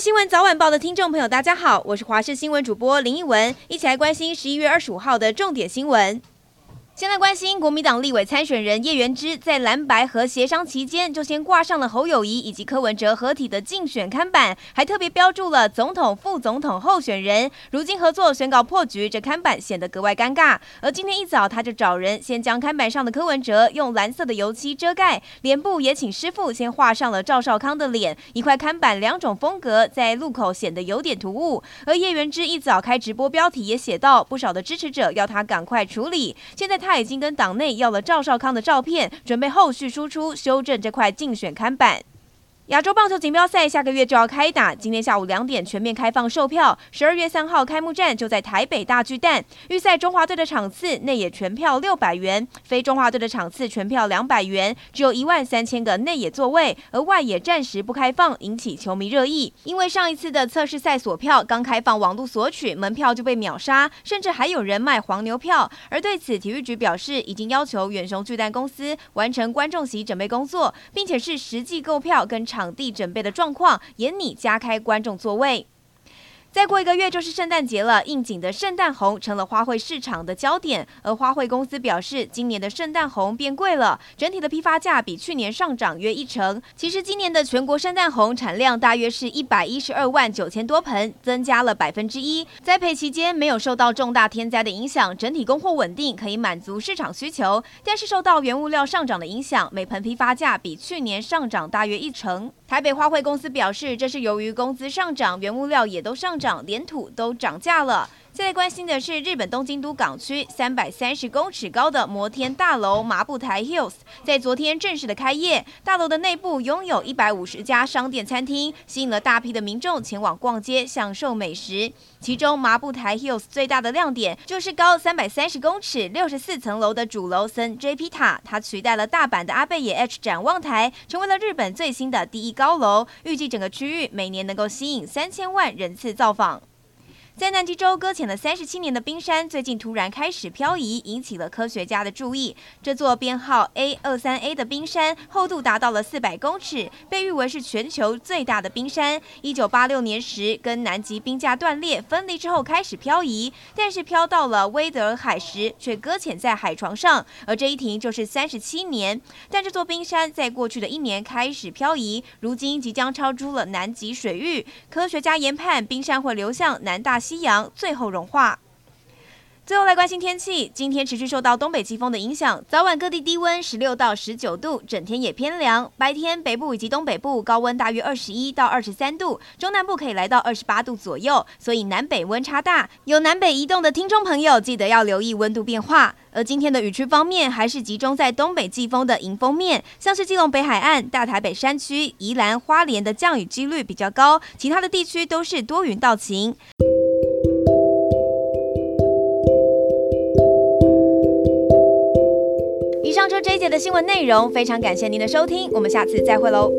新闻早晚报的听众朋友，大家好，我是华视新闻主播林奕文，一起来关心十一月二十五号的重点新闻。现在关心国民党立委参选人叶元之在蓝白合协商期间，就先挂上了侯友谊以及柯文哲合体的竞选看板，还特别标注了总统、副总统候选人。如今合作宣告破局，这看板显得格外尴尬。而今天一早，他就找人先将看板上的柯文哲用蓝色的油漆遮盖，脸部也请师傅先画上了赵少康的脸。一块看板两种风格在路口显得有点突兀。而叶元之一早开直播，标题也写到，不少的支持者要他赶快处理。现在他。他已经跟党内要了赵少康的照片，准备后续输出修正这块竞选刊板。亚洲棒球锦标赛下个月就要开打，今天下午两点全面开放售票。十二月三号开幕战就在台北大巨蛋。预赛中华队的场次内野全票六百元，非中华队的场次全票两百元，只有一万三千个内野座位，而外野暂时不开放，引起球迷热议。因为上一次的测试赛索票刚开放网络索取，门票就被秒杀，甚至还有人卖黄牛票。而对此，体育局表示已经要求远雄巨蛋公司完成观众席准备工作，并且是实际购票跟场。场地准备的状况，也拟加开观众座位。再过一个月就是圣诞节了，应景的圣诞红成了花卉市场的焦点。而花卉公司表示，今年的圣诞红变贵了，整体的批发价比去年上涨约一成。其实今年的全国圣诞红产量大约是一百一十二万九千多盆，增加了百分之一。栽培期间没有受到重大天灾的影响，整体供货稳定，可以满足市场需求。但是受到原物料上涨的影响，每盆批发价比去年上涨大约一成。台北花卉公司表示，这是由于工资上涨，原物料也都上涨，连土都涨价了。现在关心的是，日本东京都港区三百三十公尺高的摩天大楼麻布台 Hills 在昨天正式的开业。大楼的内部拥有一百五十家商店、餐厅，吸引了大批的民众前往逛街、享受美食。其中，麻布台 Hills 最大的亮点就是高三百三十公尺、六十四层楼的主楼森 JP 塔，它取代了大阪的阿倍野 H 展望台，成为了日本最新的第一高楼。预计整个区域每年能够吸引三千万人次造访。在南极洲搁浅了三十七年的冰山，最近突然开始漂移，引起了科学家的注意。这座编号 A 二三 A 的冰山厚度达到了四百公尺，被誉为是全球最大的冰山。一九八六年时，跟南极冰架断裂分离之后开始漂移，但是漂到了威德尔海时却搁浅在海床上，而这一停就是三十七年。但这座冰山在过去的一年开始漂移，如今即将超出了南极水域。科学家研判，冰山会流向南大西洋，最后融化。最后来关心天气，今天持续受到东北季风的影响，早晚各地低温十六到十九度，整天也偏凉。白天北部以及东北部高温大约二十一到二十三度，中南部可以来到二十八度左右，所以南北温差大。有南北移动的听众朋友，记得要留意温度变化。而今天的雨区方面，还是集中在东北季风的迎风面，像是基隆北海岸、大台北山区、宜兰花莲的降雨几率比较高，其他的地区都是多云到晴。上就是这一节的新闻内容，非常感谢您的收听，我们下次再会喽。